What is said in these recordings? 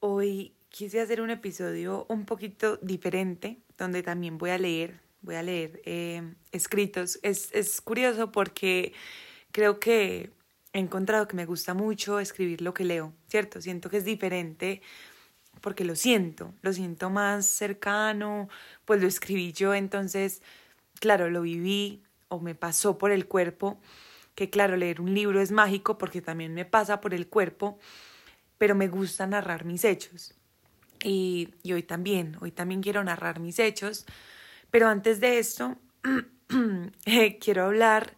Hoy quise hacer un episodio un poquito diferente, donde también voy a leer, voy a leer eh, escritos. Es, es curioso porque creo que he encontrado que me gusta mucho escribir lo que leo, ¿cierto? Siento que es diferente porque lo siento, lo siento más cercano, pues lo escribí yo, entonces, claro, lo viví o me pasó por el cuerpo, que claro, leer un libro es mágico porque también me pasa por el cuerpo, pero me gusta narrar mis hechos. Y, y hoy también, hoy también quiero narrar mis hechos, pero antes de esto, eh, quiero hablar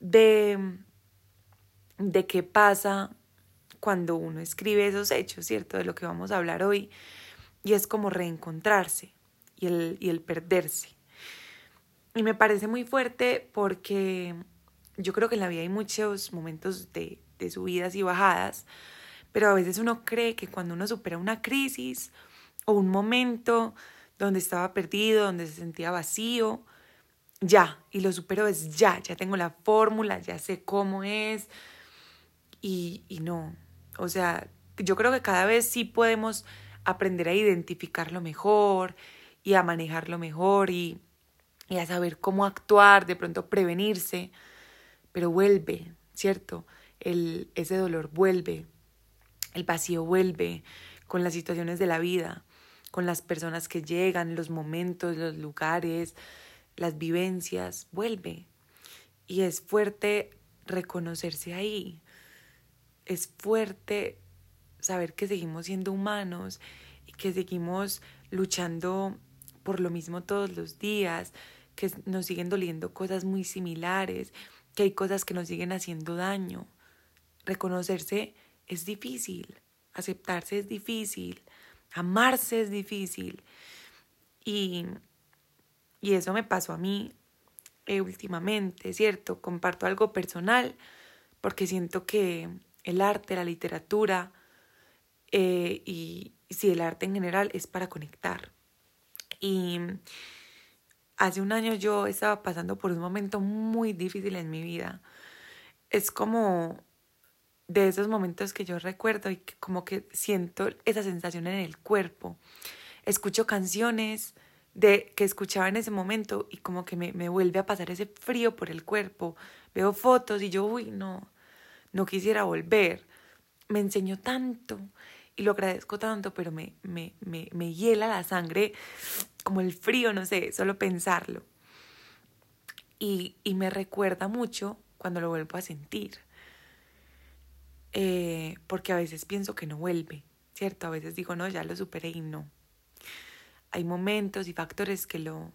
de, de qué pasa cuando uno escribe esos hechos, ¿cierto? De lo que vamos a hablar hoy. Y es como reencontrarse y el, y el perderse. Y me parece muy fuerte porque yo creo que en la vida hay muchos momentos de, de subidas y bajadas, pero a veces uno cree que cuando uno supera una crisis o un momento donde estaba perdido, donde se sentía vacío, ya, y lo supero es ya, ya tengo la fórmula, ya sé cómo es, y, y no, o sea, yo creo que cada vez sí podemos aprender a identificarlo mejor y a manejarlo mejor y, y a saber cómo actuar, de pronto prevenirse, pero vuelve, ¿cierto? El, ese dolor vuelve, el vacío vuelve con las situaciones de la vida, con las personas que llegan, los momentos, los lugares, las vivencias, vuelve. Y es fuerte reconocerse ahí, es fuerte saber que seguimos siendo humanos y que seguimos luchando por lo mismo todos los días, que nos siguen doliendo cosas muy similares, que hay cosas que nos siguen haciendo daño. Reconocerse es difícil, aceptarse es difícil, amarse es difícil. Y, y eso me pasó a mí eh, últimamente, ¿cierto? Comparto algo personal porque siento que el arte, la literatura eh, y si el arte en general es para conectar. Y hace un año yo estaba pasando por un momento muy difícil en mi vida. Es como de esos momentos que yo recuerdo y como que siento esa sensación en el cuerpo. Escucho canciones de que escuchaba en ese momento y como que me, me vuelve a pasar ese frío por el cuerpo. Veo fotos y yo, uy, no, no quisiera volver. Me enseñó tanto y lo agradezco tanto, pero me, me, me, me hiela la sangre como el frío, no sé, solo pensarlo. Y, y me recuerda mucho cuando lo vuelvo a sentir. Eh, porque a veces pienso que no vuelve, ¿cierto? A veces digo, no, ya lo superé y no. Hay momentos y factores que lo,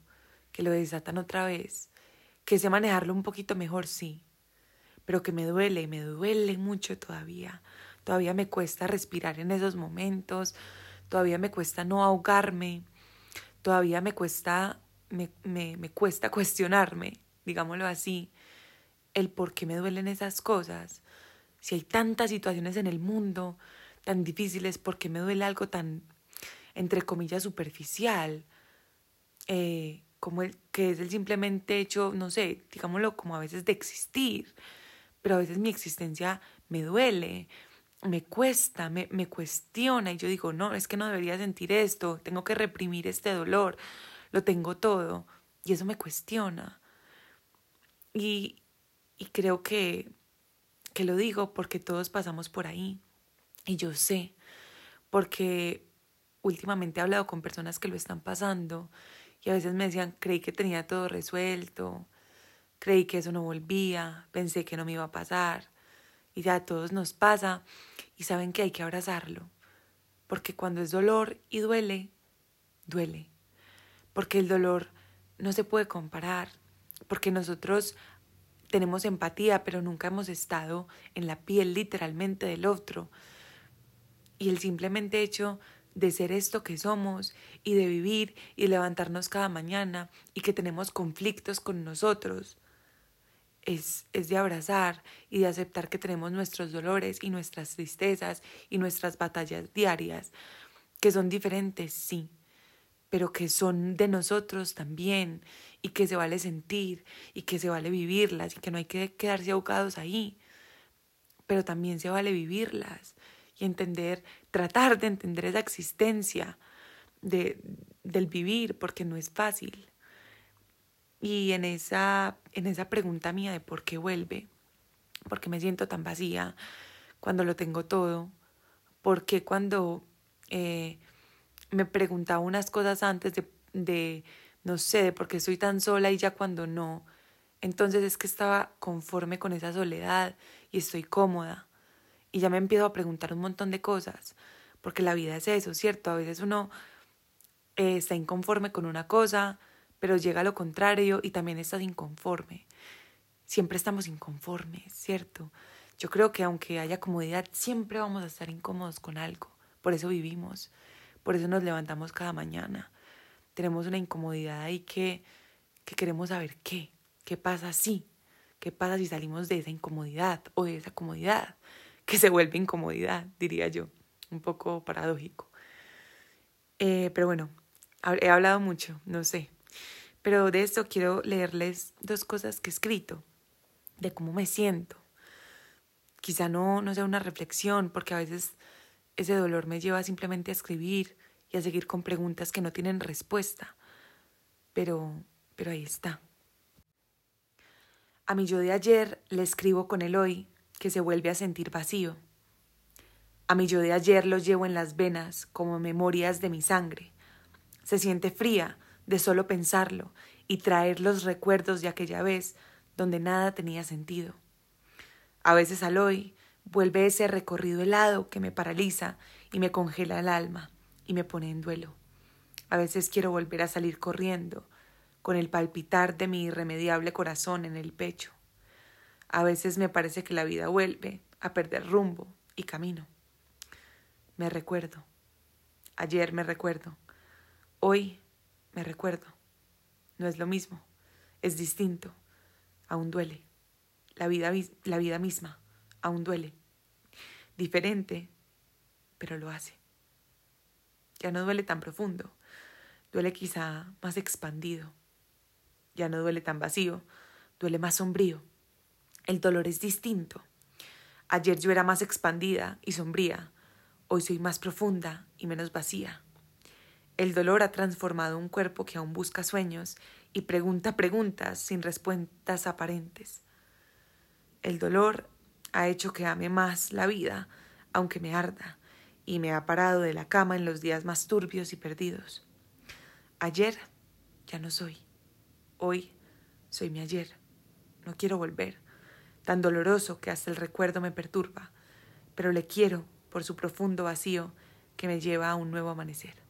que lo desatan otra vez, que sé manejarlo un poquito mejor, sí, pero que me duele, me duele mucho todavía. Todavía me cuesta respirar en esos momentos, todavía me cuesta no ahogarme, todavía me cuesta, me, me, me cuesta cuestionarme, digámoslo así, el por qué me duelen esas cosas. Si hay tantas situaciones en el mundo tan difíciles, ¿por qué me duele algo tan, entre comillas, superficial? Eh, como que es el simplemente hecho, no sé, digámoslo como a veces de existir pero a veces mi existencia me duele, me cuesta, me, me cuestiona y yo digo, no, es que no debería sentir esto, tengo que reprimir este dolor, lo tengo todo y eso me cuestiona. Y, y creo que, que lo digo porque todos pasamos por ahí y yo sé, porque últimamente he hablado con personas que lo están pasando y a veces me decían, creí que tenía todo resuelto, Creí que eso no volvía, pensé que no me iba a pasar. Y ya a todos nos pasa y saben que hay que abrazarlo. Porque cuando es dolor y duele, duele. Porque el dolor no se puede comparar. Porque nosotros tenemos empatía, pero nunca hemos estado en la piel literalmente del otro. Y el simplemente hecho de ser esto que somos y de vivir y levantarnos cada mañana y que tenemos conflictos con nosotros, es, es de abrazar y de aceptar que tenemos nuestros dolores y nuestras tristezas y nuestras batallas diarias, que son diferentes, sí, pero que son de nosotros también y que se vale sentir y que se vale vivirlas y que no hay que quedarse ahogados ahí, pero también se vale vivirlas y entender, tratar de entender esa existencia de, del vivir, porque no es fácil. Y en esa, en esa pregunta mía de por qué vuelve, por qué me siento tan vacía cuando lo tengo todo, por qué cuando eh, me preguntaba unas cosas antes de, de, no sé, de por qué estoy tan sola y ya cuando no, entonces es que estaba conforme con esa soledad y estoy cómoda. Y ya me empiezo a preguntar un montón de cosas, porque la vida es eso, ¿cierto? A veces uno eh, está inconforme con una cosa, pero llega a lo contrario y también estás inconforme. Siempre estamos inconformes, ¿cierto? Yo creo que aunque haya comodidad, siempre vamos a estar incómodos con algo. Por eso vivimos, por eso nos levantamos cada mañana. Tenemos una incomodidad ahí que, que queremos saber qué, qué pasa si, qué pasa si salimos de esa incomodidad o de esa comodidad, que se vuelve incomodidad, diría yo, un poco paradójico. Eh, pero bueno, he hablado mucho, no sé. Pero de esto quiero leerles dos cosas que he escrito, de cómo me siento. Quizá no, no sea una reflexión, porque a veces ese dolor me lleva simplemente a escribir y a seguir con preguntas que no tienen respuesta. Pero, pero ahí está. A mi yo de ayer le escribo con el hoy, que se vuelve a sentir vacío. A mi yo de ayer lo llevo en las venas como memorias de mi sangre se siente fría de solo pensarlo y traer los recuerdos de aquella vez donde nada tenía sentido. A veces al hoy vuelve ese recorrido helado que me paraliza y me congela el alma y me pone en duelo. A veces quiero volver a salir corriendo, con el palpitar de mi irremediable corazón en el pecho. A veces me parece que la vida vuelve a perder rumbo y camino. Me recuerdo. Ayer me recuerdo. Hoy me recuerdo. No es lo mismo, es distinto. Aún duele. La vida, la vida misma aún duele. Diferente, pero lo hace. Ya no duele tan profundo, duele quizá más expandido. Ya no duele tan vacío, duele más sombrío. El dolor es distinto. Ayer yo era más expandida y sombría, hoy soy más profunda y menos vacía. El dolor ha transformado un cuerpo que aún busca sueños y pregunta preguntas sin respuestas aparentes. El dolor ha hecho que ame más la vida, aunque me arda, y me ha parado de la cama en los días más turbios y perdidos. Ayer ya no soy. Hoy soy mi ayer. No quiero volver, tan doloroso que hasta el recuerdo me perturba, pero le quiero por su profundo vacío que me lleva a un nuevo amanecer.